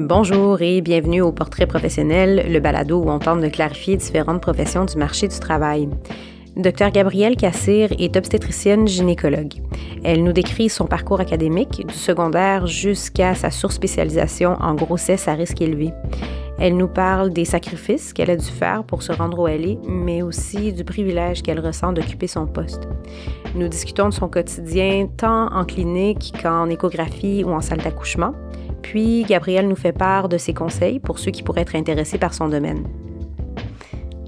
Bonjour et bienvenue au Portrait professionnel, le balado où on tente de clarifier différentes professions du marché du travail. Dr Gabrielle Cassir est obstétricienne gynécologue. Elle nous décrit son parcours académique, du secondaire jusqu'à sa surspécialisation en grossesse à risque élevé. Elle nous parle des sacrifices qu'elle a dû faire pour se rendre où elle est, mais aussi du privilège qu'elle ressent d'occuper son poste. Nous discutons de son quotidien tant en clinique qu'en échographie ou en salle d'accouchement. Puis, Gabrielle nous fait part de ses conseils pour ceux qui pourraient être intéressés par son domaine.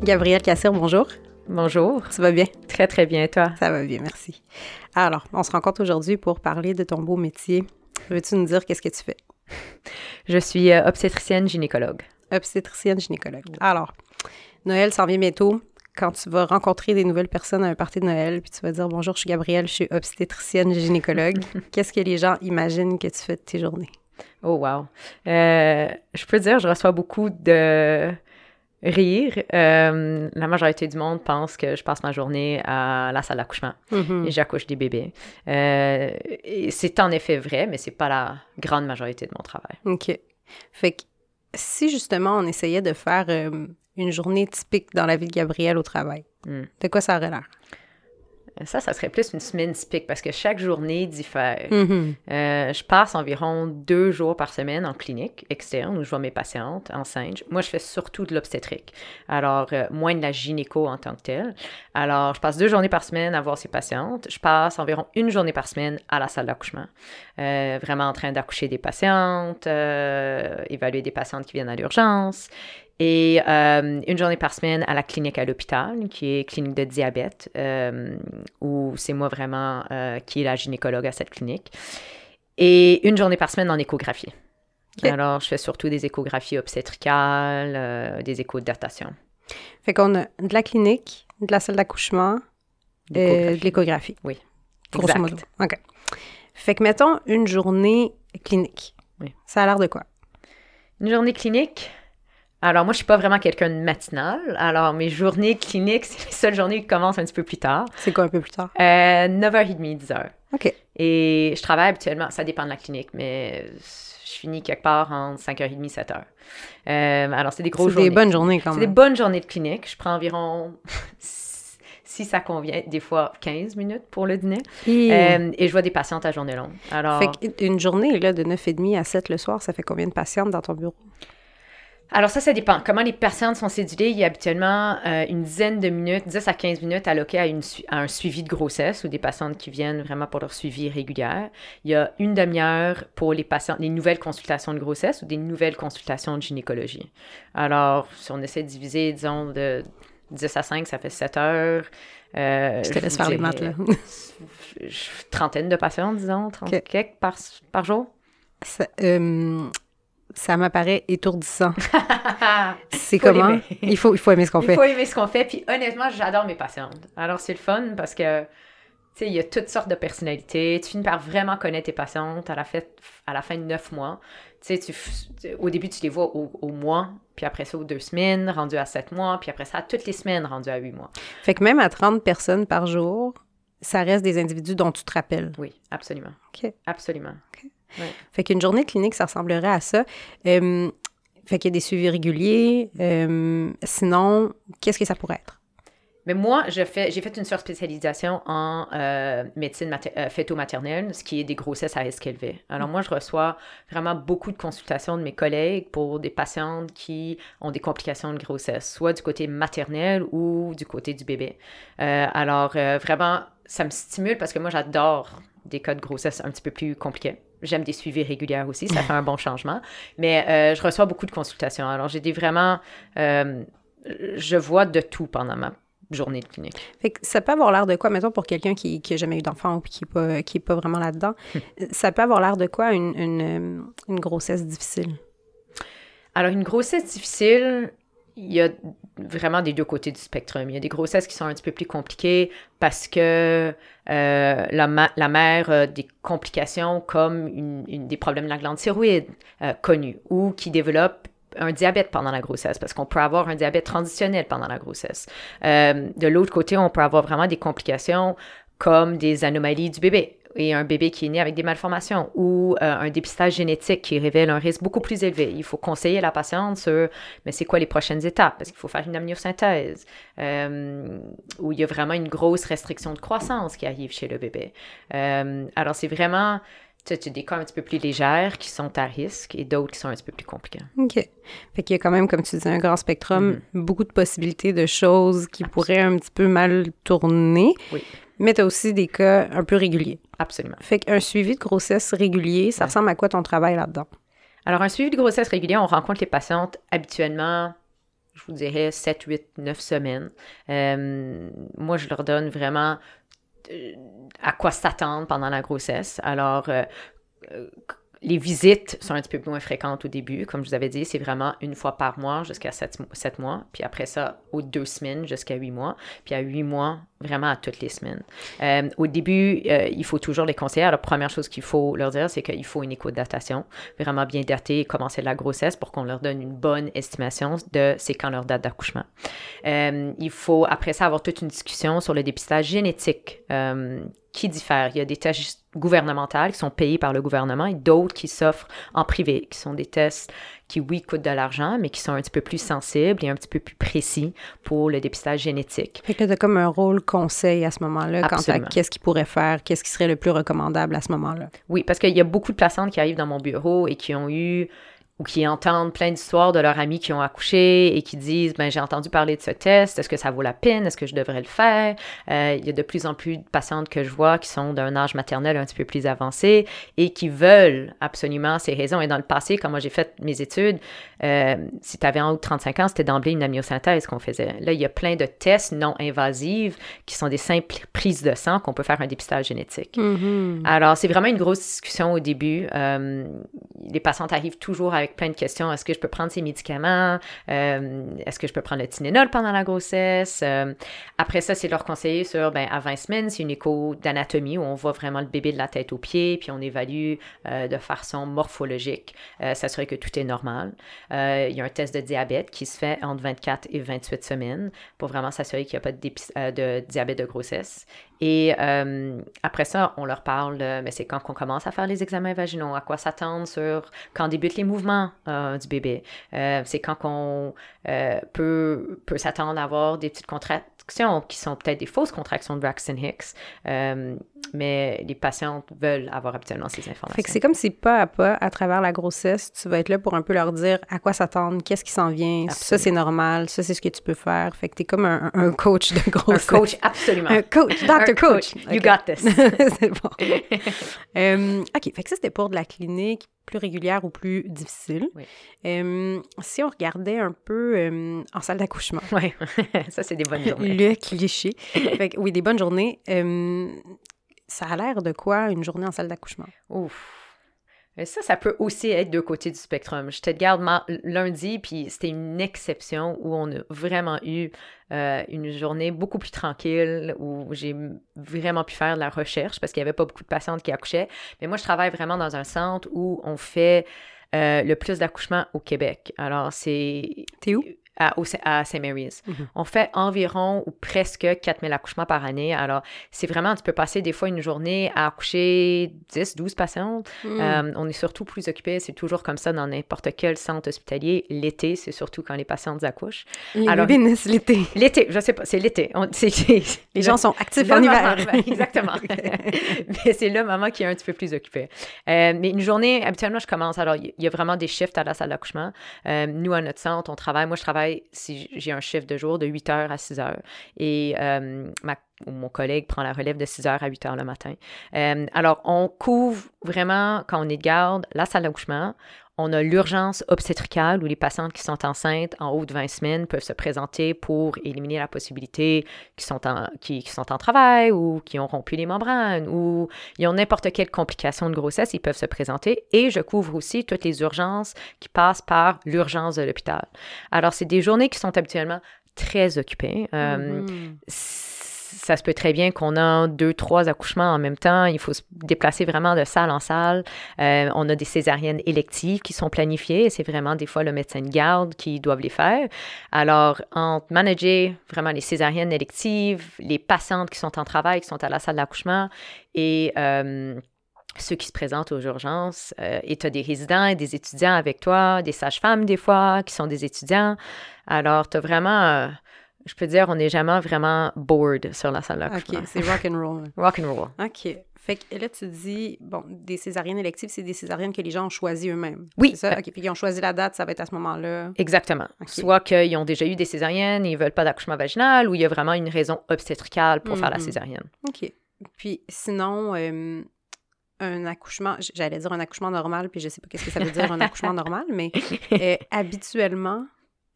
Gabrielle Cassir, bonjour. Bonjour. Ça va bien? Très, très bien, toi? Ça va bien, merci. Alors, on se rencontre aujourd'hui pour parler de ton beau métier. Veux-tu nous dire qu'est-ce que tu fais? Je suis euh, obstétricienne gynécologue. Obstétricienne gynécologue. Alors, Noël s'en vient bientôt. Quand tu vas rencontrer des nouvelles personnes à un party de Noël, puis tu vas dire bonjour, je suis Gabrielle, je suis obstétricienne gynécologue. Qu'est-ce que les gens imaginent que tu fais de tes journées? Oh, wow. Euh, je peux dire, je reçois beaucoup de rire. Euh, la majorité du monde pense que je passe ma journée à la salle d'accouchement Mhm. et j'accouche des bébés. Euh, c'est en effet vrai, mais c'est pas la grande majorité de mon travail. OK. Fait que si justement on essayait de faire une journée typique dans la vie de Gabrielle au travail, Hmm. de quoi ça aurait l'air? Ça, ça serait plus une semaine typique parce que chaque journée diffère. Mhm. Euh, je passe environ deux jours par semaine en clinique externe où je vois mes patientes enceintes. Moi, je fais surtout de l'obstétrique. Alors, euh, moins de la gynéco en tant que telle. Alors, je passe deux journées par semaine à voir ces patientes. Je passe environ une journée par semaine à la salle d'accouchement. Euh, vraiment en train d'accoucher des patientes, évaluer des patientes qui viennent à l'urgence. Et euh, une journée par semaine à la clinique à l'hôpital, qui est clinique de diabète, euh, où c'est moi vraiment euh, qui est la gynécologue à cette clinique. Et une journée par semaine en échographie. Alors, je fais surtout des échographies obstétricales, des échos de datation. Fait qu'on a de la clinique, de la salle d'accouchement, de l'échographie. Oui. Grosso Exact. modo. OK. Fait que mettons une journée clinique. Oui. Ça a l'air de quoi? Une journée clinique. Alors, moi, je suis pas vraiment quelqu'un de matinal. Alors, mes journées cliniques, c'est les seules journées qui commencent un petit peu plus tard. C'est quoi un peu plus tard? Euh, 9h30, 10h. OK. Et je travaille habituellement, ça dépend de la clinique, mais je finis quelque part entre 5h30 7h. Euh, alors, c'est des grosses C'est journées. des bonnes journées quand C'est des même. bonnes journées de clinique. Je prends environ, si ça convient, des fois 15 minutes pour le dîner. Et- Euh, et je vois des patientes à journée longue. Alors, Fait qu'une journée là, de 9h30 à 7 le soir, ça fait combien de patientes dans ton bureau? Alors ça, ça dépend. Comment les patientes sont cédulées, il y a habituellement euh, une dizaine de minutes, 10 à 15 minutes alloquées à, une su- à un suivi de grossesse ou des patientes qui viennent vraiment pour leur suivi régulier. Il y a une demi-heure pour les patientes, les nouvelles consultations de grossesse ou des nouvelles consultations de gynécologie. Alors, si on essaie de diviser, disons, de 10 à 5, ça fait 7 heures. Euh, Je te laisse faire les maths, là. trentaine de patientes, disons, 30 Ok. quelques par, par jour. Ça, euh, ça m'apparaît étourdissant. C'est comment? Il faut, il faut aimer ce qu'on Il fait. faut aimer ce qu'on fait. Puis honnêtement, j'adore mes patientes. Alors c'est le fun parce que, tu sais, il y a toutes sortes de personnalités. Tu finis par vraiment connaître tes patientes à la, à la fin de neuf mois. Tu sais, tu, au début, tu les vois au, au mois, puis après ça, aux deux semaines, rendu à sept mois, puis après ça, à toutes les semaines, rendu à huit mois. Fait que même à 30 personnes par jour, ça reste des individus dont tu te rappelles. Oui, absolument. OK. Absolument. Fait qu'une journée clinique, ça ressemblerait à ça. Euh, fait qu'il y a des suivis réguliers. euh, sinon, qu'est-ce que ça pourrait être? Mais moi, j'ai fait une surspécialisation en euh, médecine mater- euh, fœto-maternelle, ce qui est des grossesses à risque élevé. Alors moi, je reçois vraiment beaucoup de consultations de mes collègues pour des patientes qui ont des complications de grossesse, soit du côté maternel ou du côté du bébé. Euh, alors vraiment, ça me stimule parce que moi, j'adore des cas de grossesse un petit peu plus compliqués. J'aime des suivis réguliers aussi, ça fait un bon changement. Mais euh, je reçois beaucoup de consultations. Alors j'ai des vraiment... euh, je vois de tout pendant ma journée de clinique. Fait que ça peut avoir l'air de quoi, mettons, pour quelqu'un qui n'a jamais eu d'enfant ou qui n'est pas, qui est pas vraiment là-dedans, ça peut avoir l'air de quoi une, une, une grossesse difficile? Alors, une grossesse difficile, il y a vraiment des deux côtés du spectrum. Il y a des grossesses qui sont un petit peu plus compliquées parce que euh, la, la mère a des complications comme des problèmes de la glande thyroïde euh, connus ou qui développe un diabète pendant la grossesse, parce qu'on peut avoir un diabète transitionnel pendant la grossesse. Euh, de l'autre côté, on peut avoir vraiment des complications comme des anomalies du bébé et un bébé qui est né avec des malformations ou euh, un dépistage génétique qui révèle un risque beaucoup plus élevé. Il faut conseiller la patiente sur, mais c'est quoi les prochaines étapes? Parce qu'il faut faire une amniosynthèse, euh, où il y a vraiment une grosse restriction de croissance qui arrive chez le bébé. Euh, alors, c'est vraiment, tu as des cas un petit peu plus légers qui sont à risque et d'autres qui sont un petit peu plus compliqués. OK. Fait qu'il y a quand même, comme tu disais, un grand spectrum, mm-hmm. beaucoup de possibilités de choses qui pourraient un petit peu mal tourner. Oui. Mais tu as aussi des cas un peu réguliers. Absolument. Fait qu'un suivi de grossesse régulier, ça ressemble à quoi ton travail là-dedans? Alors, un suivi de grossesse régulier, on rencontre les patientes habituellement, je vous dirais, 7, 8, 9 semaines. Euh, moi, je leur donne vraiment euh, à quoi s'attendre pendant la grossesse. Alors, euh, les visites sont un petit peu moins fréquentes au début. Comme je vous avais dit, c'est vraiment une fois par mois jusqu'à 7, mois. Puis après ça, aux deux semaines jusqu'à 8 mois. Puis à 8 mois, vraiment à toutes les semaines. Euh, au début, euh, il faut toujours les conseiller. La première chose qu'il faut leur dire, c'est qu'il faut une écoute datation. Vraiment bien dater et commencer la grossesse pour qu'on leur donne une bonne estimation de c'est quand leur date d'accouchement. Euh, il faut après ça avoir toute une discussion sur le dépistage génétique qui diffèrent. Il y a des tests gouvernementales qui sont payés par le gouvernement et d'autres qui s'offrent en privé, qui sont des tests qui, oui, coûtent de l'argent, mais qui sont un petit peu plus sensibles et un petit peu plus précis pour le dépistage génétique. Fait que tu as comme un rôle conseil à ce moment-là quant à qu'est-ce qu'il pourrait faire, qu'est-ce qui serait le plus recommandable à ce moment-là. Oui, parce qu'il y a beaucoup de patientes qui arrivent dans mon bureau et qui ont eu ou qui entendent plein d'histoires de leurs amis qui ont accouché et qui disent ben j'ai entendu parler de ce test, est-ce que ça vaut la peine, est-ce que je devrais le faire? Euh, Il y a de plus en plus de patientes que je vois qui sont d'un âge maternel un petit peu plus avancé et qui veulent absolument ces raisons. Et dans le passé, quand moi j'ai fait mes études, euh, si tu avais en haut de 35 ans, c'était d'emblée une amniosynthèse qu'on faisait. Là, il y a plein de tests non invasifs qui sont des simples prises de sang qu'on peut faire un dépistage génétique. Mm-hmm. Alors, c'est vraiment une grosse discussion au début. Euh, les patientes arrivent toujours avec plein de questions. Est-ce que je peux prendre ces médicaments? Euh, est-ce que je peux prendre le Tylenol pendant la grossesse? Euh, après ça, c'est leur conseiller sur, ben, à 20 semaines, c'est une écho d'anatomie où on voit vraiment le bébé de la tête aux pieds, puis on évalue euh, de façon morphologique, s'assurer que tout est normal. il y a un test de diabète qui se fait entre 24 et 28 semaines pour vraiment s'assurer qu'il n'y a pas de diabète de grossesse. Et euh, après ça, on leur parle, mais c'est quand on commence à faire les examens vaginaux, à quoi s'attendre sur quand débutent les mouvements euh, du bébé. Euh, c'est quand on peut, peut s'attendre à avoir des petites contractions qui sont peut-être des fausses contractions de Braxton Hicks, mais les patientes veulent avoir habituellement ces informations. Fait que c'est comme si pas à pas, à travers la grossesse, tu vas être là pour un peu leur dire à quoi s'attendre, qu'est-ce qui s'en vient, ça c'est normal, ça c'est ce que tu peux faire. Fait que tu es comme un, un, coach de grossesse. Un coach, absolument. Un coach, doctor coach. You got this. c'est bon. Euh, OK, fait que ça, c'était pour de la clinique plus régulière ou plus difficile. Euh, si on regardait un peu euh, en salle d'accouchement. Oui, ça, c'est des bonnes journées. Le cliché. Fait que, oui, des bonnes journées. Ça a l'air de quoi, une journée en salle d'accouchement? Ouf. Ça, ça peut aussi être deux côtés du spectrum. Je te garde lundi, puis c'était une exception où on a vraiment eu euh, une journée beaucoup plus tranquille, où j'ai vraiment pu faire de la recherche parce qu'il n'y avait pas beaucoup de patientes qui accouchaient. Mais moi, je travaille vraiment dans un centre où on fait euh, le plus d'accouchements au Québec. Alors, c'est... T'es où? À, à St. Mary's. Mhm. On fait environ ou presque 4000 accouchements par année. Alors, c'est vraiment, tu peux passer des fois une journée à accoucher 10, 12 patients. Mhm. Euh, on est surtout plus occupé, c'est toujours comme ça dans n'importe quel centre hospitalier. L'été, c'est surtout quand les patientes accouchent. Les Alors, l'été. L'été, je sais pas, c'est l'été. les gens sont actifs en hiver. exactement. mais c'est le moment qui est un petit peu plus occupé. Euh, mais une journée, habituellement, je commence. Alors, il y a vraiment des shifts à la salle d'accouchement. Euh, nous, à notre centre, on travaille. Moi, je travaille si j'ai un chiffre de jour de 8 heures à 6 heures. Et euh, mon collègue prend la relève de 6 heures à 8 heures le matin. Euh, alors, on couvre vraiment, quand on est de garde, la salle d'accouchement. On a l'urgence obstétricale où les patientes qui sont enceintes en haut de 20 semaines peuvent se présenter pour éliminer la possibilité qu'ils sont en, qui, sont en travail ou qui ont rompu les membranes ou ils ont n'importe quelle complication de grossesse, ils peuvent se présenter. Et je couvre aussi toutes les urgences qui passent par l'urgence de l'hôpital. Alors, c'est des journées qui sont habituellement très occupées. Euh, mm-hmm ça se peut très bien qu'on a deux, trois accouchements en même temps. Il faut se déplacer vraiment de salle en salle. Euh, on a des césariennes électives qui sont planifiées. C'est vraiment des fois le médecin de garde qui doivent les faire. Alors, en manager vraiment les césariennes électives, les patientes qui sont en travail, qui sont à la salle d'accouchement et euh, ceux qui se présentent aux urgences, euh, et tu as des résidents et des étudiants avec toi, des sages-femmes des fois qui sont des étudiants. Alors, tu as vraiment je peux dire, on n'est jamais vraiment bored sur la salle d'accouchement. OK, c'est rock and roll. rock and roll. OK. Fait que là, tu dis, bon, des césariennes électives, c'est des césariennes que les gens ont choisies eux-mêmes. Oui. C'est ça? OK. Puis ils ont choisi la date, ça va être à ce moment-là. Exactement. Soit qu'ils ont déjà eu des césariennes et ils veulent pas d'accouchement vaginal ou il y a vraiment une raison obstétricale pour faire la mm-hmm. césarienne. OK. Puis sinon, euh, un accouchement, j'allais dire un accouchement normal, puis je sais pas qu'est-ce que ça veut dire un accouchement normal, mais euh, habituellement,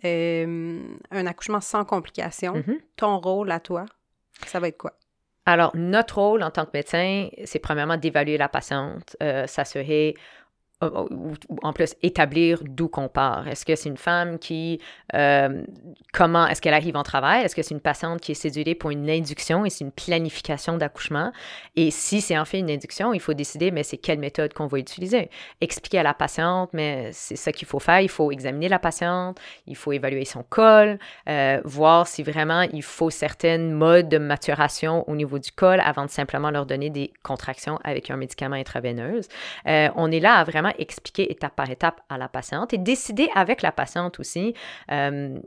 euh, un accouchement sans complications, mm-hmm. ton rôle à toi, ça va être quoi? Alors, notre rôle en tant que médecin, c'est premièrement d'évaluer la patiente, euh, s'assurer ou, en plus établir d'où qu'on part. Est-ce que c'est une femme qui, euh, comment, est-ce qu'elle arrive en travail? Est-ce que c'est une patiente qui est cédulée pour une induction et c'est une planification d'accouchement? Et si c'est en fait une induction, il faut décider, mais c'est quelle méthode qu'on va utiliser? Expliquer à la patiente, mais c'est ça qu'il faut faire. Il faut examiner la patiente, il faut évaluer son col, euh, voir si vraiment il faut certaines modes de maturation au niveau du col avant de simplement leur donner des contractions avec un médicament intraveineuse. Euh, on est là à vraiment expliquer étape par étape à la patiente et décider avec la patiente aussi euh,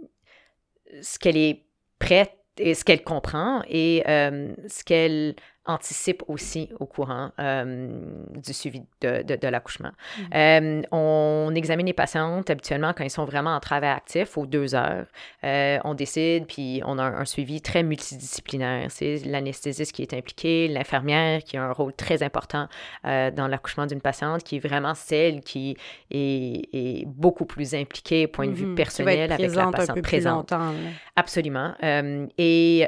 ce qu'elle est prête et ce qu'elle comprend et euh, ce qu'elle anticipe aussi au courant euh, du suivi de, de, l'accouchement. Mm. Euh, on examine les patientes habituellement quand ils sont vraiment en travail actif aux deux heures. Euh, on décide, puis on a un, suivi très multidisciplinaire. C'est l'anesthésiste qui est impliqué, l'infirmière qui a un rôle très important dans l'accouchement d'une patiente, qui est vraiment celle qui est, est beaucoup plus impliquée au point de vue mm-hmm. personnel avec la patiente présente. Absolument. et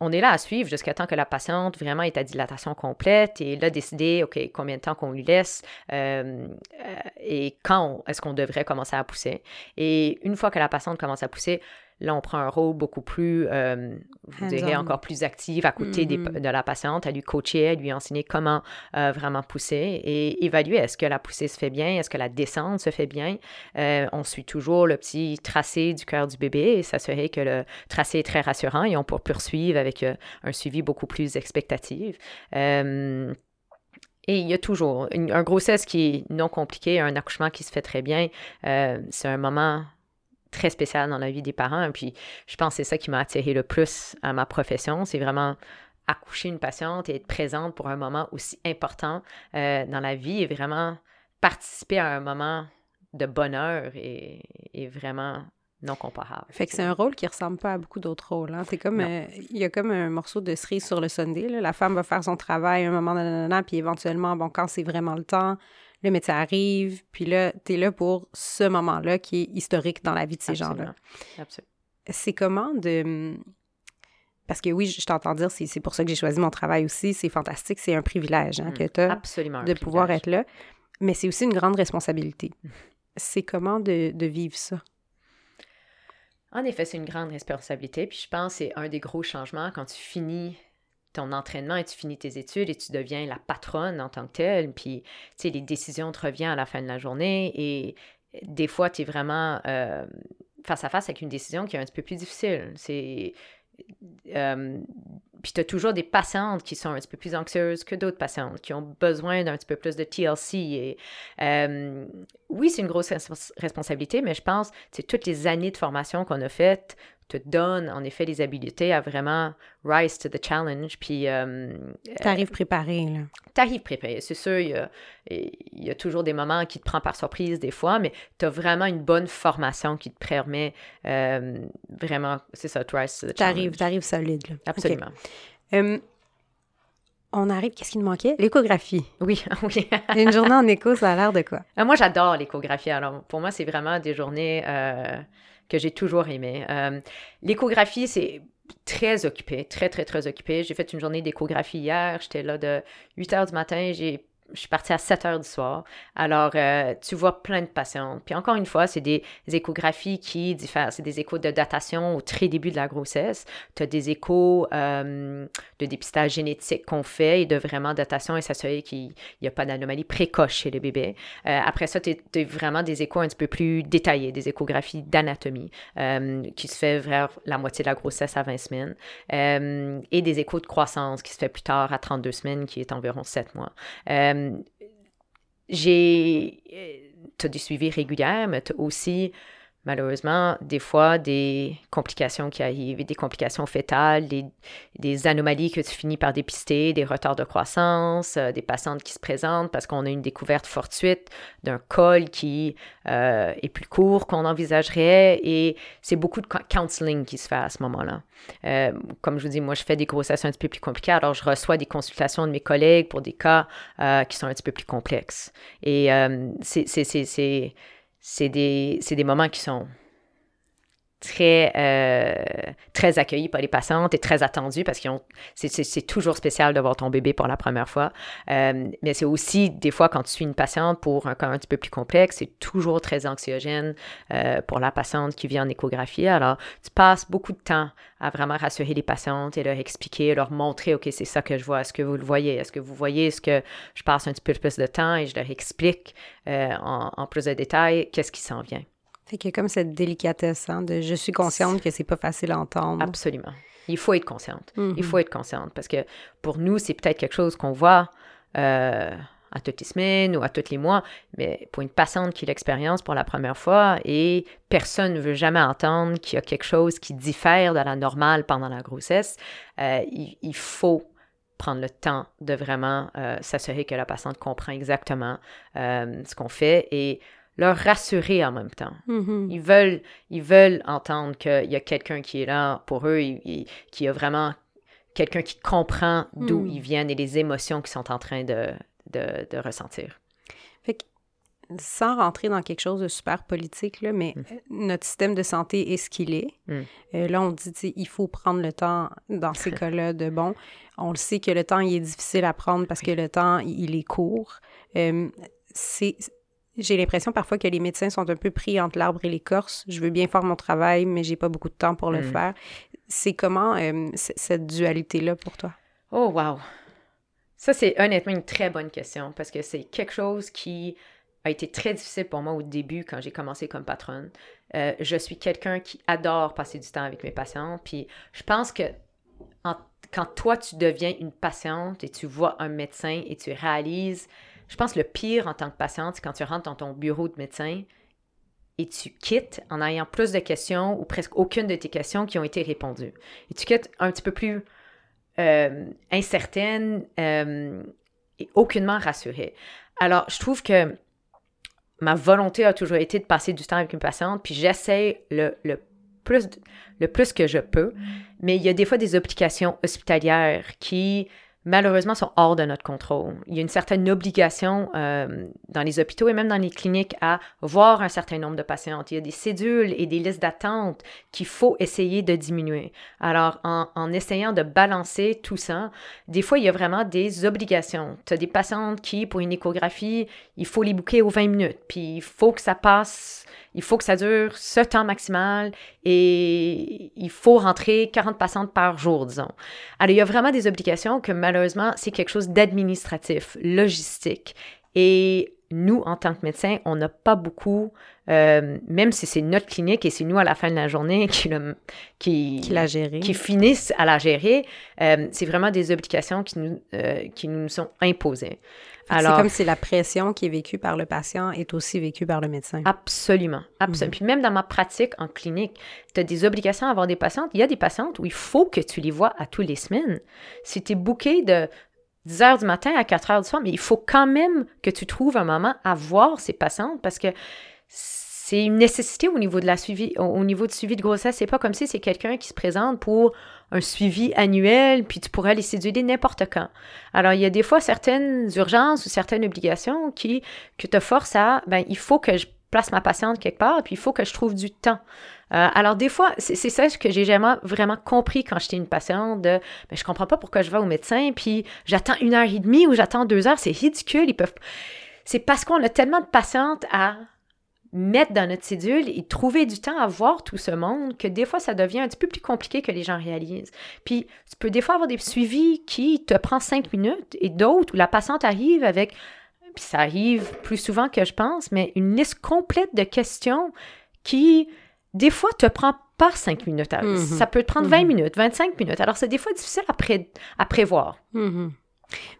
on est là à suivre jusqu'à temps que la patiente vraiment est à dilatation complète et là, décider, OK, combien de temps qu'on lui laisse euh, euh, et quand est-ce qu'on devrait commencer à pousser? Et une fois que la patiente commence à pousser, Là, on prend un rôle beaucoup plus, euh, vous direz, encore plus actif à côté mm-hmm. de la patiente, à lui coacher, à lui enseigner comment euh, vraiment pousser et évaluer est-ce que la poussée se fait bien, est-ce que la descente se fait bien? Euh, on suit toujours le petit tracé du cœur du bébé et s'assurer que le tracé est très rassurant et on peut poursuivre avec un suivi beaucoup plus expectatif. Et il y a toujours un grossesse qui est non compliqué, un accouchement qui se fait très bien. c'est un moment très spécial dans la vie des parents. Et puis, je pense que c'est ça qui m'a attiré le plus à ma profession. C'est vraiment accoucher une patiente et être présente pour un moment aussi important euh, dans la vie et vraiment participer à un moment de bonheur et, vraiment non comparable. Fait que c'est un rôle qui ressemble pas à beaucoup d'autres rôles. Hein? C'est comme, euh, il y a comme un morceau de cerise sur le Sunday. La femme va faire son travail un moment, nanana, puis éventuellement, bon, quand c'est vraiment le temps, le médecin arrive, puis là, tu es là pour ce moment-là qui est historique dans la vie de ces gens-là. Absolument. C'est comment de... Parce que oui, je t'entends dire, c'est pour ça que j'ai choisi mon travail aussi. C'est fantastique, c'est un privilège hein, que mm. tu as Absolument de pouvoir être là. Mais c'est aussi une grande responsabilité. C'est comment de, de vivre ça? En effet, c'est une grande responsabilité. Puis je pense que c'est un des gros changements quand tu finis ton entraînement et tu finis tes études et tu deviens la patronne en tant que telle. Puis, tu sais, les décisions te reviennent à la fin de la journée et des fois, tu es vraiment euh, face à face avec une décision qui est un petit peu plus difficile. C'est. Euh, puis tu as toujours des patientes qui sont un petit peu plus anxieuses que d'autres patientes, qui ont besoin d'un petit peu plus de TLC. Et, euh, oui, c'est une grosse responsabilité, mais je pense que toutes les années de formation qu'on a faites te donne en effet les habiletés à vraiment rise to the challenge. Puis. Euh, T'arrives préparé, là. T'arrives préparé, c'est sûr. Il y, a, il y, a, toujours des moments qui te prennent par surprise des fois, mais tu as vraiment une bonne formation qui te permet euh, vraiment, c'est ça, rise to the challenge. T'arrives solide, là. Absolument. Hum, on arrive, qu'est-ce qui nous manquait? L'échographie. Oui, oui. une journée en écho, ça a l'air de quoi? Euh, moi, j'adore l'échographie. Alors, pour moi, c'est vraiment des journées que j'ai toujours aimé. Euh, l'échographie, c'est très occupé, très, très, très occupé. J'ai fait une journée d'échographie hier. J'étais là de 8 heures du matin. J'ai je suis partie à 7 heures du soir. Alors, euh, tu vois plein de patientes. Puis encore une fois, c'est des échographies qui diffèrent. C'est des échos de datation au très début de la grossesse. Tu as des échos euh, de dépistage génétique qu'on fait et de vraiment datation et s'assurer qu'il n'y a pas d'anomalie précoce chez le bébé. Euh, après ça, tu as vraiment des échos un petit peu plus détaillés, des échographies d'anatomie qui se fait vers la moitié de la grossesse à 20 semaines et des échos de croissance qui se fait plus tard à 32 semaines, qui est environ 7 mois. Euh, j'ai. Euh, tu du suivi régulier, mais tu as aussi malheureusement, des fois, des complications qui arrivent, des complications fétales, des, anomalies que tu finis par dépister, des retards de croissance, euh, des patientes qui se présentent parce qu'on a une découverte fortuite d'un col qui euh, est plus court qu'on envisagerait et c'est beaucoup de counseling qui se fait à ce moment-là. Euh, comme je vous dis, moi, je fais des grossesses un petit peu plus compliquées, alors je reçois des consultations de mes collègues pour des cas qui sont un petit peu plus complexes. Et c'est c'est des, des moments qui sont très, euh, très accueillis par les patientes et très attendus parce que c'est toujours spécial de voir ton bébé pour la première fois. Euh, mais c'est aussi des fois quand tu suis une patiente pour un cas un petit peu plus complexe, c'est toujours très anxiogène euh, pour la patiente qui vient en échographie. Alors, tu passes beaucoup de temps à vraiment rassurer les patientes et leur expliquer, leur montrer, OK, c'est ça que je vois, est-ce que vous le voyez, est-ce que vous voyez, ce que je passe un petit peu plus de temps? Et je leur explique en, en plus de détails qu'est-ce qui s'en vient. Fait qu'il y a comme cette délicatesse, hein, de je suis consciente que c'est pas facile à entendre. Absolument. Il faut être consciente. Il mm-hmm. faut être consciente parce que pour nous, c'est peut-être quelque chose qu'on voit euh, à toutes les semaines ou à tous les mois, mais pour une patiente qui l'expérience pour la première fois et personne ne veut jamais entendre qu'il y a quelque chose qui diffère de la normale pendant la grossesse, euh, il, faut prendre le temps de vraiment euh, s'assurer que la patiente comprend exactement ce qu'on fait et leur rassurer en même temps. Mm-hmm. Ils, veulent, ils veulent entendre qu'il y a quelqu'un qui est là pour eux, qui y a vraiment quelqu'un qui comprend d'où mm. ils viennent et les émotions qu'ils sont en train de, de, ressentir. Fait que, sans rentrer dans quelque chose de super politique, là, mais mm. notre système de santé est ce qu'il est. Mm. Euh, là, on dit, il faut prendre le temps dans ces cas-là de bon. On le sait que le temps, il est difficile à prendre parce que le temps, il est court. Euh, c'est j'ai l'impression parfois que les médecins sont un peu pris entre l'arbre et l'écorce. Je veux bien faire mon travail, mais j'ai pas beaucoup de temps pour le mm. faire. C'est comment euh, cette dualité-là pour toi? Oh, wow! Ça, c'est honnêtement une très bonne question parce que c'est quelque chose qui a été très difficile pour moi au début quand j'ai commencé comme patronne. Euh, je suis quelqu'un qui adore passer du temps avec mes patients, puis je pense que quand toi, tu deviens une patiente et tu vois un médecin et tu réalises je pense que le pire en tant que patiente, c'est quand tu rentres dans ton bureau de médecin et tu quittes en ayant plus de questions ou presque aucune de tes questions qui ont été répondues. Et tu quittes un petit peu plus euh, incertaine euh, et aucunement rassurée. Alors, je trouve que ma volonté a toujours été de passer du temps avec une patiente, puis j'essaie le, le, plus, le plus que je peux, mais il y a des fois des applications hospitalières qui malheureusement, sont hors de notre contrôle. Il y a une certaine obligation euh, dans les hôpitaux et même dans les cliniques à voir un certain nombre de patientes. Il y a des cédules et des listes d'attente qu'il faut essayer de diminuer. Alors, en, en, essayant de balancer tout ça, des fois, il y a vraiment des obligations. Tu as des patientes qui, pour une échographie, il faut les bouquer aux 20 minutes, puis il faut que ça passe il faut que ça dure ce temps maximal et il faut rentrer 40 patientes par jour, disons. Alors, il y a vraiment des obligations que malheureusement, c'est quelque chose d'administratif, logistique. Et nous, en tant que médecins, on n'a pas beaucoup, euh, même si c'est notre clinique et c'est nous à la fin de la journée qui, le, qui, qui, la gérer. qui finissent à la gérer, euh, c'est vraiment des obligations qui nous, euh, qui nous sont imposées. C'est comme si la pression qui est vécue par le patient est aussi vécue par le médecin. Absolument. absolument. Mhm. Puis même dans ma pratique en clinique, tu as des obligations à avoir des patientes. Il y a des patientes où il faut que tu les vois à tous les semaines. Si tu es booké de 10 heures du matin à 4 heures du soir, mais il faut quand même que tu trouves un moment à voir ces patientes parce que c'est une nécessité au niveau de la suivi, au niveau du suivi de grossesse. C'est pas comme si c'est quelqu'un qui se présente pour un suivi annuel, puis tu pourrais les séduire n'importe quand. Alors, il y a des fois certaines urgences ou certaines obligations qui, que te forcent à, ben, il faut que je place ma patiente quelque part, puis il faut que je trouve du temps. Euh, alors, des fois, c'est ça que j'ai jamais vraiment compris quand j'étais une patiente de mais je comprends pas pourquoi je vais au médecin, puis j'attends une heure et demie ou j'attends deux heures, c'est ridicule. Ils peuvent. C'est parce qu'on a tellement de patientes à mettre dans notre cédule et trouver du temps à voir tout ce monde que des fois ça devient un petit peu plus compliqué que les gens réalisent. Puis tu peux des fois avoir des suivis qui te prend cinq minutes et d'autres où la patiente arrive avec puis ça arrive plus souvent que je pense, mais une liste complète de questions qui des fois, te prend pas cinq minutes. Mhm. Ça peut te prendre 20 mhm. minutes, 25 minutes. Alors, c'est des fois difficile à, à prévoir. Mhm.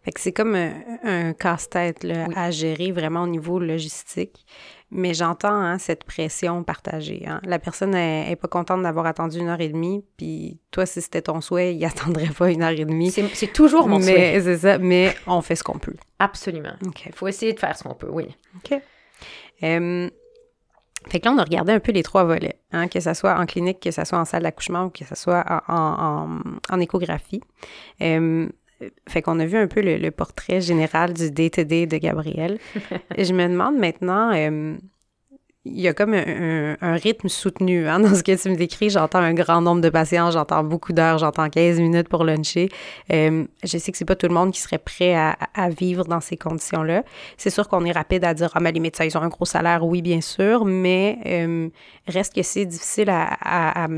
Fait que c'est comme un, casse-tête à gérer vraiment au niveau logistique. Mais j'entends hein, cette pression partagée. Hein. La personne n'est pas contente d'avoir attendu une heure et demie, puis toi, si c'était ton souhait, il attendrait pas une heure et demie. C'est toujours mon souhait. C'est ça, mais on fait ce qu'on peut. Absolument. Il faut essayer de faire ce qu'on peut, oui. OK. Fait que là, on a regardé un peu les trois volets, hein, que ce soit en clinique, que ce soit en salle d'accouchement ou que ce soit en, en, échographie. Euh, fait qu'on a vu un peu le, portrait général du day-to-day de Gabriel. Et je me demande maintenant, euh, il y a comme un, rythme soutenu hein, dans ce que tu me décris. J'entends un grand nombre de patients, j'entends beaucoup d'heures, j'entends 15 minutes pour luncher. Euh, je sais que c'est pas tout le monde qui serait prêt à, vivre dans ces conditions-là. C'est sûr qu'on est rapide à dire, ah, mais les médecins, ils ont un gros salaire, oui, bien sûr, mais euh, reste que c'est difficile à,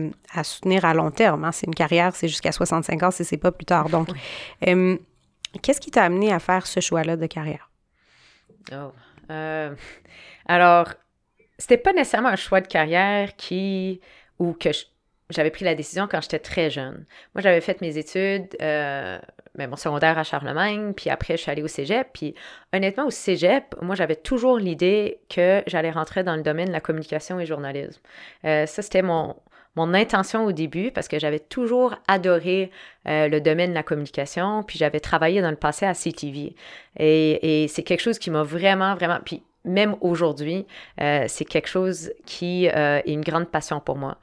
soutenir à long terme. Hein. C'est une carrière, c'est jusqu'à 65 ans, c'est pas plus tard. Donc, euh, qu'est-ce qui t'a amené à faire ce choix-là de carrière? Oh. alors, c'était pas nécessairement un choix de carrière qui ou que j'avais pris la décision quand j'étais très jeune. Moi, j'avais fait mes études, euh, ben, mon secondaire à Charlemagne, puis après, je suis allée au cégep. Puis honnêtement, au cégep, moi, j'avais toujours l'idée que j'allais rentrer dans le domaine de la communication et journalisme. Euh, ça, c'était mon, mon intention au début parce que j'avais toujours adoré euh, le domaine de la communication, puis j'avais travaillé dans le passé à CTV. Et, et c'est quelque chose qui m'a vraiment, vraiment... Puis même aujourd'hui, euh, c'est quelque chose qui euh, est une grande passion pour moi.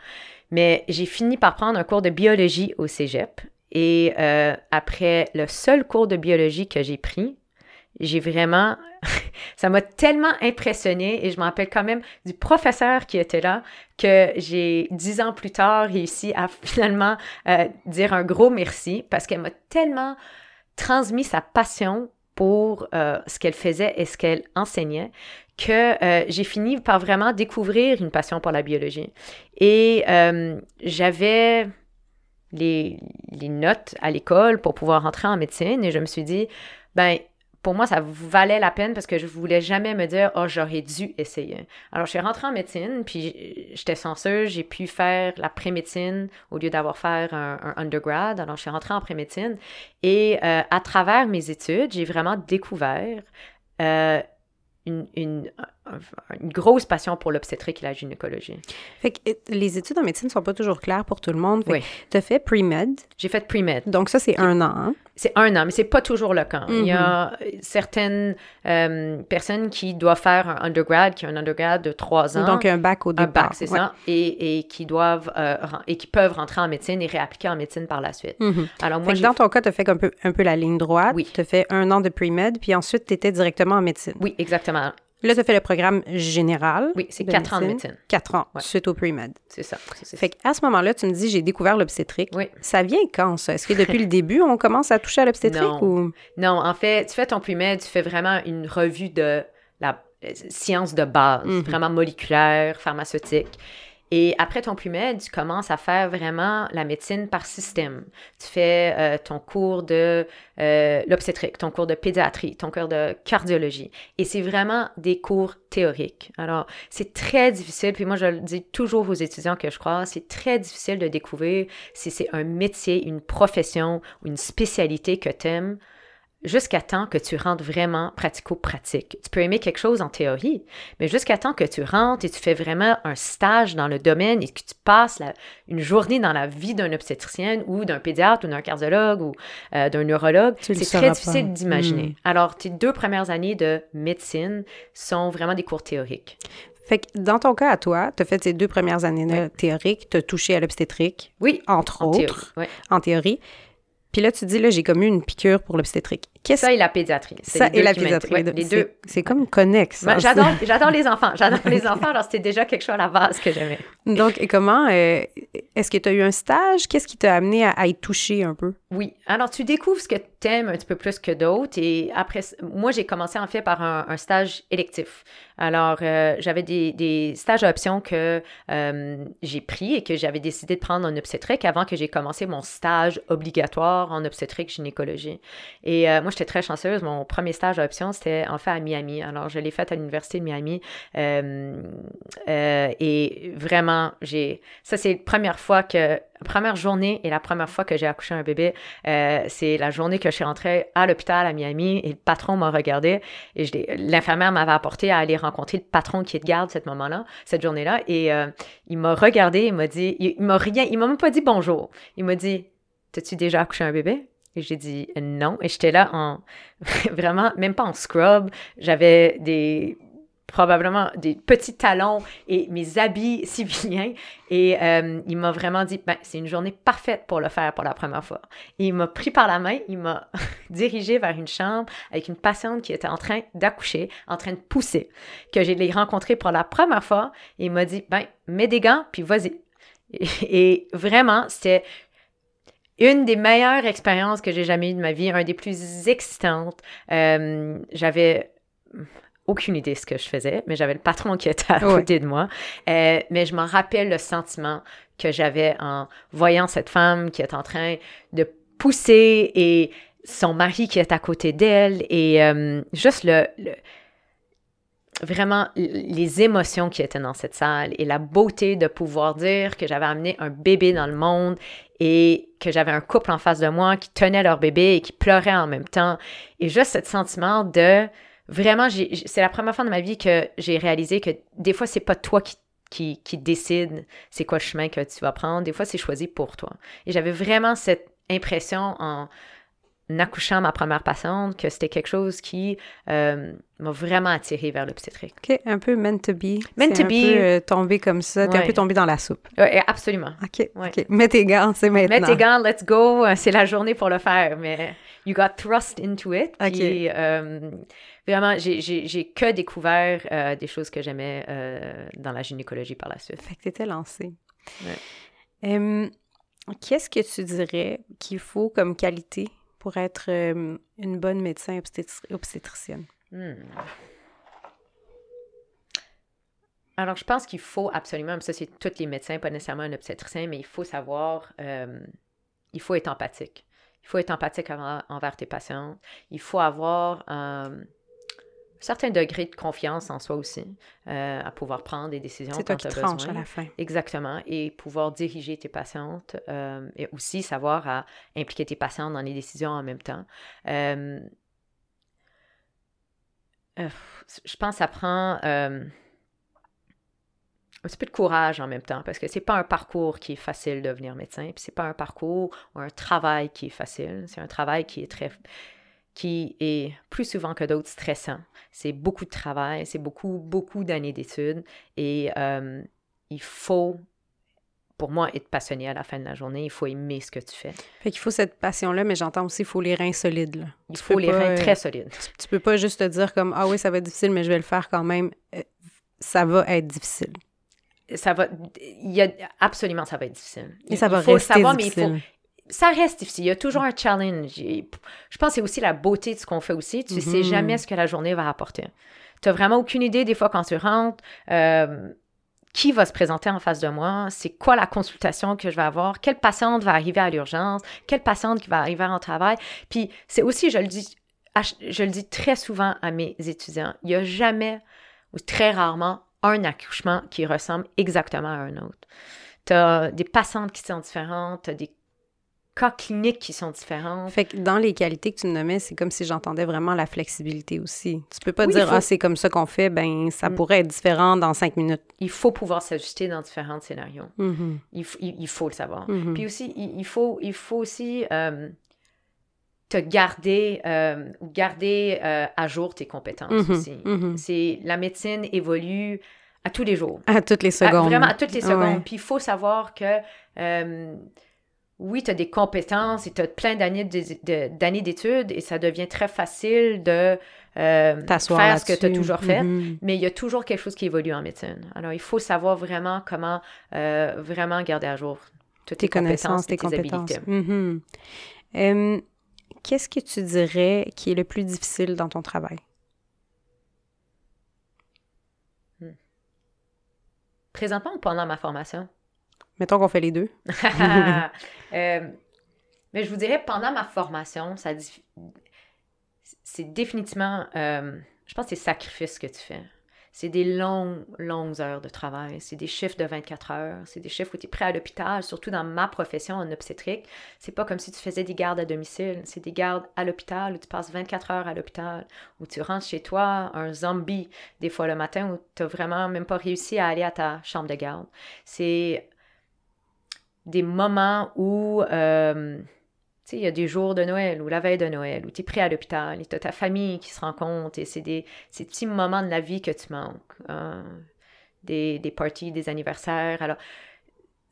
Mais j'ai fini par prendre un cours de biologie au Cégep. Et euh, après le seul cours de biologie que j'ai pris, j'ai vraiment, ça m'a tellement impressionné et je me rappelle quand même du professeur qui était là que j'ai dix ans plus tard réussi à finalement dire un gros merci parce qu'elle m'a tellement transmis sa passion pour euh, ce qu'elle faisait et ce qu'elle enseignait que euh, j'ai fini par vraiment découvrir une passion pour la biologie. Et euh, j'avais les, les, notes à l'école pour pouvoir rentrer en médecine et je me suis dit, ben, pour moi, ça valait la peine parce que je voulais jamais me dire, oh, j'aurais dû essayer. Alors, je suis rentrée en médecine, puis j'étais senseuse, j'ai pu faire la pré-médecine au lieu d'avoir fait un, undergrad. Alors, je suis rentrée en pré-médecine et euh, à travers mes études, j'ai vraiment découvert euh, une, une grosse passion pour l'obstétrique et la gynécologie. Fait que les études en médecine ne sont pas toujours claires pour tout le monde. oui. Tu as fait pre-med. J'ai fait pre-med. Donc ça, c'est un an. Hein? C'est un an, mais c'est pas toujours le cas. Il y a mm-hmm. certaines euh, personnes qui doivent faire un undergrad, qui ont un undergrad de trois ans. Donc un bac au départ. Un bac, c'est ça. Et, et, qui doivent euh, et qui peuvent rentrer en médecine et réappliquer en médecine par la suite. Mm-hmm. Alors moi, dans ton cas, tu as fait un peu, un peu la ligne droite. Oui. Tu as fait un an de pre-med, puis ensuite tu étais directement en médecine. Oui, exactement. Là, tu as fait le programme général. Oui, c'est quatre ans de médecine. Quatre ans, suite au pre-med. C'est ça. Fait qu'à ce moment-là, tu me dis, j'ai découvert l'obstétrique. Oui. Ça vient quand, ça? Est-ce que depuis le début, on commence à toucher à l'obstétrique non. ou... Non, en fait, tu fais ton pre-med, tu fais vraiment une revue de la euh, science de base, mhm. vraiment moléculaire, pharmaceutique. Et après ton plumet, tu commences à faire vraiment la médecine par système. Tu fais euh, ton cours de euh, l'obstétrique, ton cours de pédiatrie, ton cours de cardiologie. Et c'est vraiment des cours théoriques. Alors, c'est très difficile, puis moi je le dis toujours aux étudiants que je crois, c'est très difficile de découvrir si c'est un métier, une profession ou une spécialité que tu aimes jusqu'à temps que tu rentres vraiment pratico-pratique. Tu peux aimer quelque chose en théorie, mais jusqu'à temps que tu rentres et tu fais vraiment un stage dans le domaine et que tu passes une journée dans la vie d'un obstétricien ou d'un pédiatre ou d'un cardiologue ou euh, d'un neurologue, c'est très difficile d'imaginer. Hmm. Alors, tes deux premières années de médecine sont vraiment des cours théoriques. Fait que dans ton cas à toi, tu as fait ces deux premières années théoriques, tu as touché à l'obstétrique. Oui. Entre autres. En théorie Puis là, tu dis, là, j'ai comme eu une piqûre pour l'obstétrique. Qu'est-ce... Ça et la pédiatrie. Ça et la pédiatrie. les deux. C'est comme connexe. Ben, j'adore, j'adore les enfants. J'adore les enfants. Alors, c'était déjà quelque chose à la base que j'aimais. Donc, et comment, euh, est-ce que tu as eu un stage? Qu'est-ce qui t'a amené à, à, y toucher un peu? Oui. Alors, tu découvres ce que tu aimes un petit peu plus que d'autres. Et après, moi, j'ai commencé en fait par un, stage électif. Alors, euh, j'avais des, des, stages à option que euh, j'ai pris et que j'avais décidé de prendre en obstétrique avant que j'ai commencé mon stage obligatoire en obstétrique gynécologie. Et moi, j'étais très chanceuse. Mon premier stage à option, c'était en fait à Miami. Alors, je l'ai fait à l'Université de Miami. Euh, euh, et vraiment, j'ai. Ça, c'est la première fois que. Première journée et la première fois que j'ai accouché un bébé, euh, c'est la journée que je suis rentrée à l'hôpital à Miami et le patron m'a regardé et l'infirmière m'avait apporté à aller rencontrer le patron qui est de garde cette moment-là, cette journée-là. Et il m'a regardé, il m'a dit, il, il m'a rien, il m'a même pas dit bonjour. Il m'a dit, t'as-tu déjà accouché un bébé? Et j'ai dit non. Et j'étais là en vraiment, même pas en scrub. J'avais des probablement des petits talons et mes habits civiliens. Et euh, il m'a vraiment dit, ben, c'est une journée parfaite pour le faire pour la première fois. Et il m'a pris par la main, il m'a dirigé vers une chambre avec une patiente qui était en train d'accoucher, en train de pousser, que j'ai rencontrée pour la première fois. Et il m'a dit, ben, mets des gants, puis vas-y. et vraiment, c'était une des meilleures expériences que j'ai jamais eues de ma vie, un des plus excitantes. Euh, j'avais aucune idée de ce que je faisais, mais j'avais le patron qui était à côté de moi. Euh, mais je m'en rappelle le sentiment que j'avais en voyant cette femme qui est en train de pousser et son mari qui est à côté d'elle et euh, juste le, vraiment les émotions qui étaient dans cette salle et la beauté de pouvoir dire que j'avais amené un bébé dans le monde et que j'avais un couple en face de moi qui tenait leur bébé et qui pleurait en même temps. Et juste ce sentiment de vraiment, c'est la première fois de ma vie que j'ai réalisé que des fois, c'est pas toi qui qui, qui décide c'est quoi le chemin que tu vas prendre. Des fois, c'est choisi pour toi. Et j'avais vraiment cette impression en accouchant ma première patiente que c'était quelque chose qui euh, m'a vraiment attiré vers l'obstétrique. OK, un peu meant to be. Meant to un be. Peu, euh, tombé comme ça, t'es un peu tombé dans la soupe. absolument. OK, OK. Mets tes gants, c'est maintenant. Mets tes gants, let's go. C'est la journée pour le faire, mais you got thrust into it. OK. Euh, vraiment, j'ai que découvert des choses que j'aimais dans la gynécologie par la suite. Fait que t'étais lancée. Qu'est-ce que tu dirais qu'il faut comme qualité pour être euh, une bonne médecin obstétricienne? Hmm. Alors, je pense qu'il faut absolument, ça c'est tous les médecins, pas nécessairement un obstétricien, mais il faut savoir, euh, il faut être empathique. Il faut être empathique envers tes patients. Il faut avoir euh, certain degré de confiance en soi aussi, euh, à pouvoir prendre des décisions tranches à la fin. Exactement. Et pouvoir diriger tes patientes euh, et aussi savoir à impliquer tes patientes dans les décisions en même temps. Euh, je pense que ça prend un petit peu de courage en même temps parce que c'est pas un parcours qui est facile de devenir médecin, puis c'est pas un parcours ou un travail qui est facile. C'est un travail qui est très qui est plus souvent que d'autres stressant. C'est beaucoup de travail, c'est beaucoup, beaucoup d'années d'études et euh, il faut, pour moi, être passionné à la fin de la journée. Il faut aimer ce que tu fais. Fait qu'il faut cette passion-là, mais j'entends aussi, il faut les reins solides. Là. Il faut les reins très solides. Tu, peux pas juste te dire comme, ah oui, ça va être difficile, mais je vais le faire quand même. Euh, ça va être difficile ça va il y a absolument ça va être difficile. Et ça va rester savoir, difficile. Mais il faut, ça reste difficile. Il y a toujours un challenge. Je pense que c'est aussi la beauté de ce qu'on fait aussi. Tu ne sais mhm. jamais ce que la journée va apporter. Tu n'as vraiment aucune idée des fois quand tu rentres. Euh, qui va se présenter en face de moi, c'est quoi la consultation que je vais avoir, quelle patiente va arriver à l'urgence, quelle patiente qui va arriver en travail. Puis c'est aussi, je le dis, je le dis très souvent à mes étudiants, il n'y a jamais ou très rarement un accouchement qui ressemble exactement à un autre. Tu as des patientes qui sont différentes, tu as des cas cliniques qui sont différents. Fait que dans les qualités que tu me nommais, c'est comme si j'entendais vraiment la flexibilité aussi. Tu peux pas dire, ah, c'est comme ça qu'on fait, ben ça mm. pourrait être différent dans cinq minutes. Il faut pouvoir s'ajuster dans différents scénarios. Mm-hmm. il, faut le savoir. Mm-hmm. Puis aussi, il, faut, il faut aussi euh, te garder, euh, garder euh, à jour tes compétences mm-hmm. aussi. C'est, la médecine évolue à tous les jours. À toutes les secondes. vraiment, à toutes les secondes. Puis il faut savoir que oui, tu as des compétences et tu as plein d'années d'études et ça devient très facile de euh, faire ce que tu as toujours fait, mm-hmm. mais il y a toujours quelque chose qui évolue en médecine. Alors, il faut savoir vraiment comment euh, vraiment garder à jour toutes tes, connaissances, tes, compétences. Mm-hmm. Qu'est-ce que tu dirais qui est le plus difficile dans ton travail? Hmm. Présentement ou pendant ma formation? Mettons qu'on fait les deux. Euh, mais je vous dirais, pendant ma formation, ça c'est définitivement, euh, je pense que c'est sacrifice que tu fais. C'est des longues, longues heures de travail. C'est des chiffres de 24 heures. C'est des chiffres où tu es prêt à l'hôpital, surtout dans ma profession en obstétrique. C'est pas comme si tu faisais des gardes à domicile. C'est des gardes à l'hôpital où tu passes 24 heures à l'hôpital, où tu rentres chez toi, un zombie, des fois le matin, où tu n'as vraiment même pas réussi à aller à ta chambre de garde. C'est des moments où, euh, tu sais, il y a des jours de Noël ou la veille de Noël où tu es pris à l'hôpital et tu as ta famille qui se rend compte et c'est des ces petits moments de la vie que tu manques. Hein. des, des parties, des anniversaires. Alors,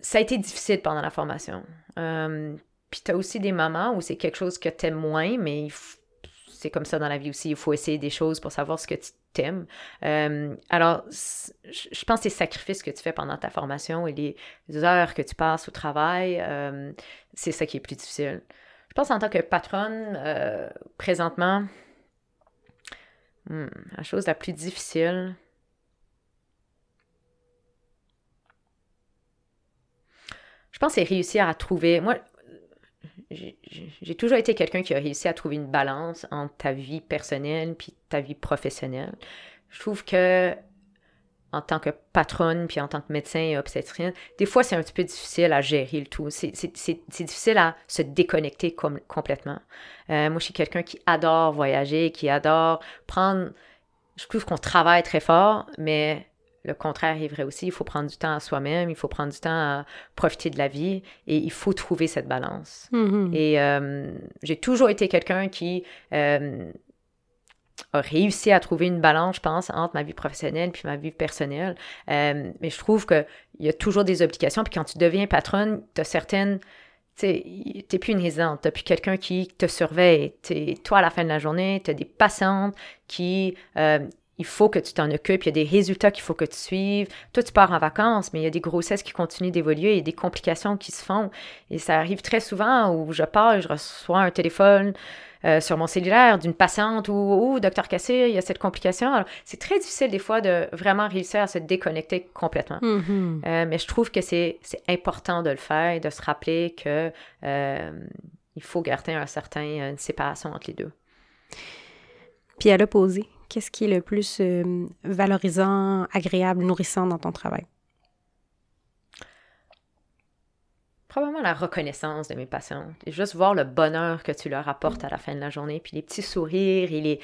ça a été difficile pendant la formation. Euh, puis tu as aussi des moments où c'est quelque chose que tu aimes moins, mais c'est comme ça dans la vie aussi. Il faut essayer des choses pour savoir ce que tu t'aimes. Euh, alors, je pense que les sacrifices que tu fais pendant ta formation et les heures que tu passes au travail, euh, c'est ça qui est plus difficile. Je pense en tant que patronne, euh, présentement, hmm, la chose la plus difficile, je pense c'est réussir à trouver. J'ai toujours été quelqu'un qui a réussi à trouver une balance entre ta vie personnelle puis ta vie professionnelle. Je trouve que en tant que patronne puis en tant que médecin et obstétricienne, des fois c'est un petit peu difficile à gérer le tout. C'est difficile à se déconnecter complètement. Euh, moi, je suis quelqu'un qui adore voyager, qui adore prendre. Je trouve qu'on travaille très fort, mais le contraire est vrai aussi. Il faut prendre du temps à soi-même, il faut prendre du temps à profiter de la vie et il faut trouver cette balance. Mm-hmm. Et euh, j'ai toujours été quelqu'un qui euh, a réussi à trouver une balance, je pense, entre ma vie professionnelle puis ma vie personnelle. Euh, mais je trouve qu'il y a toujours des obligations. Puis quand tu deviens patronne, tu as certaines tu n'es plus une résidente, tu plus quelqu'un qui te surveille. Es, toi, à la fin de la journée, tu as des patientes qui, il faut que tu t'en occupes, il y a des résultats qu'il faut que tu suives. Toi, tu pars en vacances, mais il y a des grossesses qui continuent d'évoluer, a des complications qui se font. Et ça arrive très souvent où je pars et je reçois un téléphone euh, sur mon cellulaire d'une patiente ou oh, docteur Cassé, il y a cette complication. Alors, c'est très difficile des fois de vraiment réussir à se déconnecter complètement. Mm-hmm. Euh, mais je trouve que c'est important de le faire et de se rappeler que euh, il faut garder un certain, une séparation entre les deux. Puis à l'opposé, Qu'est-ce qui est le plus euh, valorisant, agréable, nourrissant dans ton travail? Probablement la reconnaissance de mes patients. Et juste voir le bonheur que tu leur apportes à la fin de la journée, puis les petits sourires et les,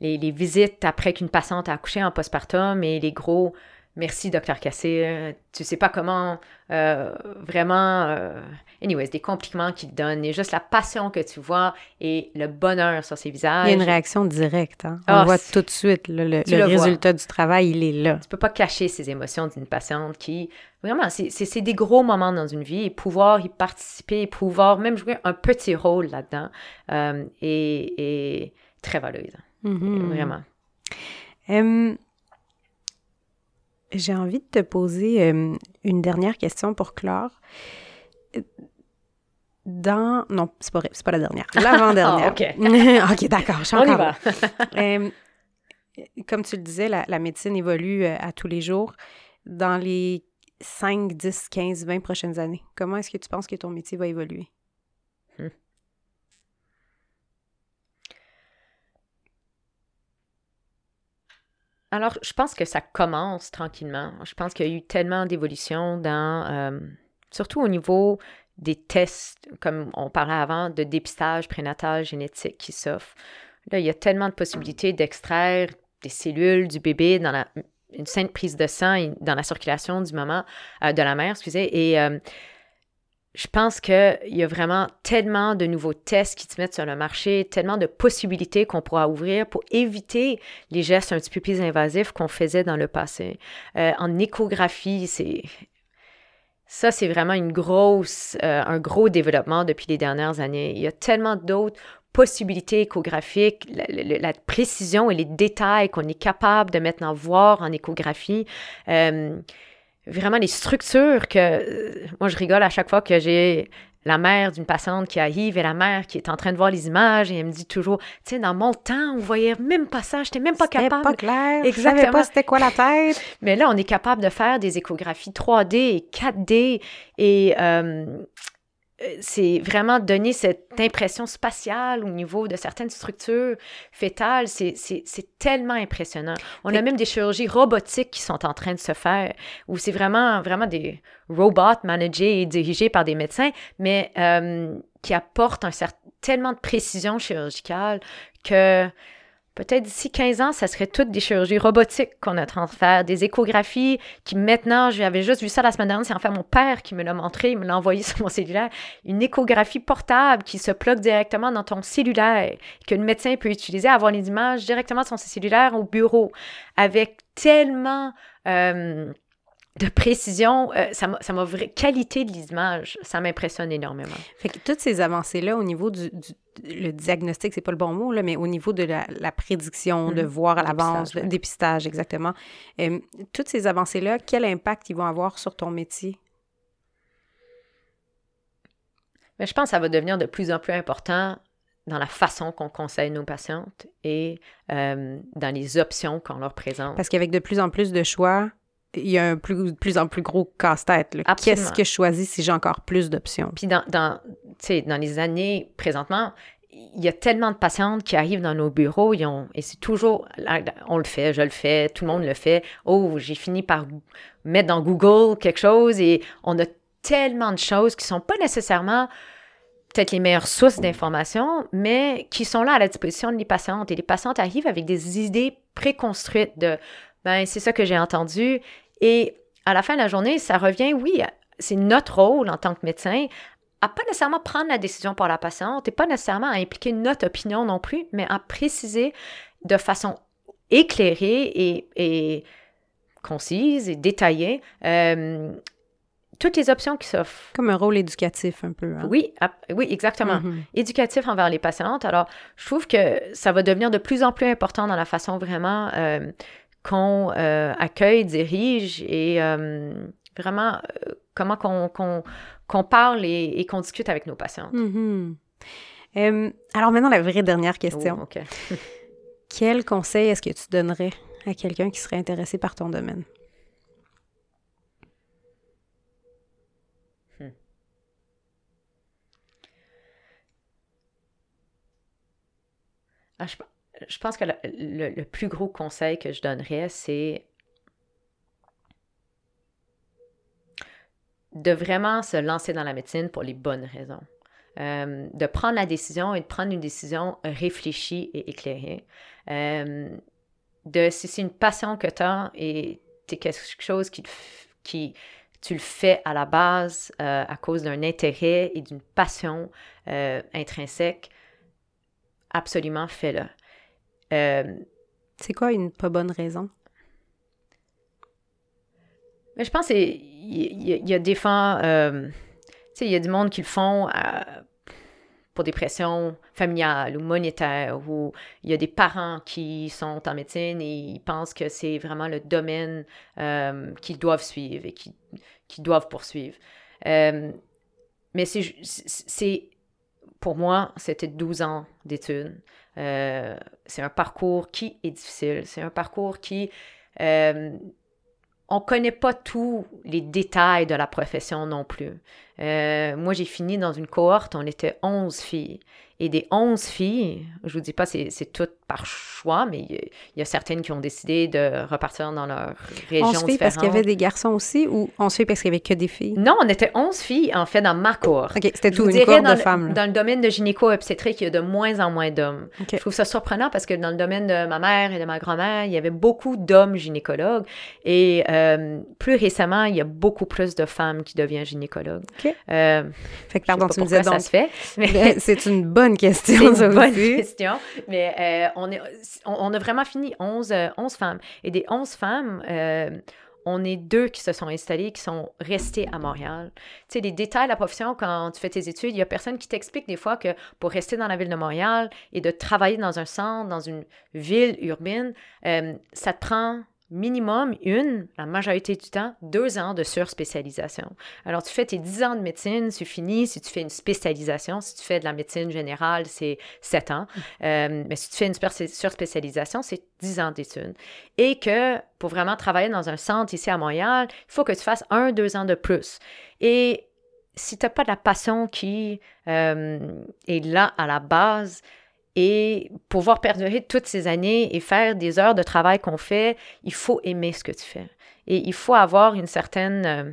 les, les visites après qu'une patiente a accouché en postpartum et les gros Merci, docteur Cassé. Tu sais pas comment euh, vraiment. Euh, anyways, des compliments qu'il donne et juste la passion que tu vois et le bonheur sur ses visages. Il y a une réaction directe. Hein? On ah, voit tout de suite le, résultat du travail, il est là. Tu peux pas cacher ces émotions d'une patiente qui. Vraiment, c'est des gros moments dans une vie et pouvoir y participer, pouvoir même jouer un petit rôle là-dedans euh, est, très valorisant. Mm-hmm. Vraiment. J'ai envie de te poser euh, une dernière question pour clore. Dans... Non, c'est pas, c'est pas la dernière. L'avant-dernière. OK. OK, d'accord. On y va. Euh, comme tu le disais, la, médecine évolue euh, à tous les jours. Dans les 5, 10, 15, 20 prochaines années, comment est-ce que tu penses que ton métier va évoluer? Hmm. Alors, je pense que ça commence tranquillement. Je pense qu'il y a eu tellement d'évolution dans, euh, surtout au niveau des tests, comme on parlait avant, de dépistage prénatal génétique qui s'offrent. Là, il y a tellement de possibilités d'extraire des cellules du bébé dans la, une simple prise de sang dans la circulation du moment, euh, de la mère, excusez. Et euh, je pense qu'il y a vraiment tellement de nouveaux tests qui se mettent sur le marché, tellement de possibilités qu'on pourra ouvrir pour éviter les gestes un petit peu plus invasifs qu'on faisait dans le passé. Euh, en échographie, c'est ça, c'est vraiment une grosse, euh, un gros développement depuis les dernières années. Il y a tellement d'autres possibilités échographiques, la, précision et les détails qu'on est capable de maintenant voir en échographie. Euh, vraiment les structures que euh, moi je rigole à chaque fois que j'ai la mère d'une patiente qui arrive et la mère qui est en train de voir les images et elle me dit toujours, tu sais, dans mon temps, on voyait même pas ça, j'étais même pas capable. pas clair, Exactement. je savais pas c'était quoi la tête. Mais là, on est capable de faire des échographies 3D et 4D et euh, c'est vraiment donner cette impression spatiale au niveau de certaines structures fétales. C'est tellement impressionnant. On a même des chirurgies robotiques qui sont en train de se faire, où c'est vraiment, vraiment des robots managés et dirigés par des médecins, mais euh, qui apportent un certain, tellement de précision chirurgicale que Peut-être d'ici 15 ans, ça serait toutes des chirurgies robotiques qu'on est en train de faire, des échographies qui maintenant, j'avais juste vu ça la semaine dernière, c'est en fait mon père qui me l'a montré, il me l'a envoyé sur mon cellulaire, une échographie portable qui se plug directement dans ton cellulaire, que le médecin peut utiliser, avoir les images directement sur son cellulaire au bureau, avec tellement... Euh, de précision, euh, ça m'a vraie qualité de l'image, ça m'impressionne énormément. Fait que toutes ces avancées-là au niveau du, le diagnostic, c'est pas le bon mot, là, mais au niveau de la, prédiction, de mm-hmm. voir à l'avance, le dépistage, exactement. Euh, toutes ces avancées-là, quel impact ils vont avoir sur ton métier? Mais je pense que ça va devenir de plus en plus important dans la façon qu'on conseille nos patientes et euh, dans les options qu'on leur présente. Parce qu'avec de plus en plus de choix, il y a un plus, plus en plus gros casse-tête. Qu'est-ce que je choisis si j'ai encore plus d'options? Puis dans, dans, dans les années présentement, il y a tellement de patientes qui arrivent dans nos bureaux, ils ont, et c'est toujours, on le fait, je le fais, tout le monde le fait. Oh, j'ai fini par mettre dans Google quelque chose et on a tellement de choses qui sont pas nécessairement peut-être les meilleures sources d'informations, mais qui sont là à la disposition des patientes. Et les patientes arrivent avec des idées préconstruites de, ben, c'est ça que j'ai entendu, et à la fin de la journée, ça revient, oui, c'est notre rôle en tant que médecin à pas nécessairement prendre la décision pour la patiente et pas nécessairement à impliquer notre opinion non plus, mais à préciser de façon éclairée et, concise et détaillée euh, toutes les options qui s'offrent. Comme un rôle éducatif un peu. Hein? Oui, oui, exactement. Mm-hmm. Éducatif envers les patientes. Alors, je trouve que ça va devenir de plus en plus important dans la façon vraiment euh, qu'on euh, accueille, dirige et euh, vraiment euh, comment qu'on parle et, qu'on discute avec nos patients. Mm-hmm. alors maintenant, la vraie dernière question. Oh, Quel conseil est-ce que tu donnerais à quelqu'un qui serait intéressé par ton domaine? Je, pense que le, plus gros conseil que je donnerais, c'est de vraiment se lancer dans la médecine pour les bonnes raisons. Euh, de prendre la décision et de prendre une décision réfléchie et éclairée. Euh, si c'est une passion que tu as et c'est quelque chose qui, qui tu le fais à la base euh, à cause d'un intérêt et d'une passion intrinsèque, absolument fais-le. Euh, c'est quoi une pas bonne raison? Mais je pense qu'il y, y, a des fois, euh, tu sais, il y a du monde qui le font euh, pour des pressions familiales ou monétaires, ou il y a des parents qui sont en médecine et ils pensent que c'est vraiment le domaine qu'ils doivent suivre et qu'ils qui doivent poursuivre. mais c'est, pour moi, c'était 12 ans d'études. Euh, c'est un parcours qui est difficile. C'est un parcours qui... Euh, on ne connaît pas tous les détails de la profession non plus. Euh, moi, j'ai fini dans une cohorte, on était 11 filles. Et des 11 filles, je vous dis pas c'est, c'est tout par choix, mais il y, a certaines qui ont décidé de repartir dans leur région 11 filles parce qu'il y avait des garçons aussi ou 11 filles parce qu'il y avait que des filles? Non, on était 11 filles, en fait, dans ma cohorte. OK, c'était tout, une cohorte de femmes. Dans le domaine de gynéco-obstétrique, il y a de moins en moins d'hommes. Je trouve ça surprenant parce que dans le domaine de ma mère et de ma grand-mère, il y avait beaucoup d'hommes gynécologues et euh, plus récemment, il y a beaucoup plus de femmes qui deviennent gynécologues. OK. Euh, fait que, pardon, tu me disais donc... ça se fait. Mais... C'est une bonne question, C'est une bonne question, mais euh, on, est, on, a vraiment fini 11, 11 femmes. Et des 11 femmes, on est deux qui se sont installés, qui sont restés à Montréal. Tu sais, les détails de la profession, quand tu fais tes études, il y a personne qui t'explique des fois que pour rester dans la ville de Montréal et de travailler dans un centre, dans une ville urbaine, euh, ça te prend minimum une, la majorité du temps, deux ans de surspécialisation. Alors, tu fais tes dix ans de médecine, c'est fini. Si tu fais une spécialisation, si tu fais de la médecine générale, c'est sept ans. Mm. Euh, mais si tu fais une surspécialisation, c'est dix ans d'études. Et que pour vraiment travailler dans un centre ici à Montréal, il faut que tu fasses un, deux ans de plus. Et si tu n'as pas de la passion qui euh, est là à la base, et pouvoir perdurer toutes ces années et faire des heures de travail qu'on fait, il faut aimer ce que tu fais. Et il faut avoir une certaine euh,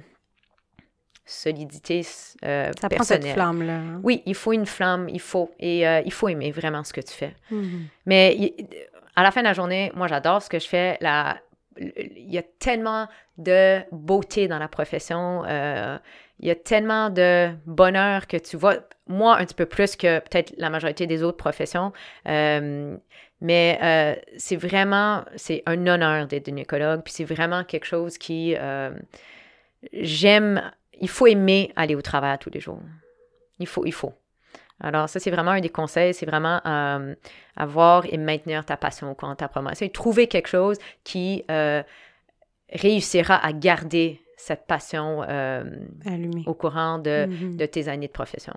solidité euh, Ça Prend cette flamme-là. Hein. Oui, il faut une flamme, il faut. Et euh, il faut aimer vraiment ce que tu fais. Mm-hmm. Mais à la fin de la journée, moi, j'adore ce que je fais. La, il y a tellement de beauté dans la profession. Euh, il y a tellement de bonheur que tu vois, moi un petit peu plus que peut-être la majorité des autres professions, euh, mais euh, c'est vraiment, c'est un honneur d'être gynécologue, puis c'est vraiment quelque chose qui, j'aime, il faut aimer aller au travail tous les jours. Il faut, il faut. Alors, ça, c'est vraiment un des conseils, c'est vraiment avoir et maintenir ta passion quand ta promotion. Trouver quelque chose qui réussira à garder cette passion euh, au courant de, mm-hmm. de, tes années de profession.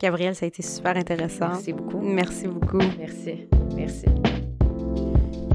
Gabrielle, ça a été super intéressant. Merci beaucoup. Merci beaucoup. Merci. Merci.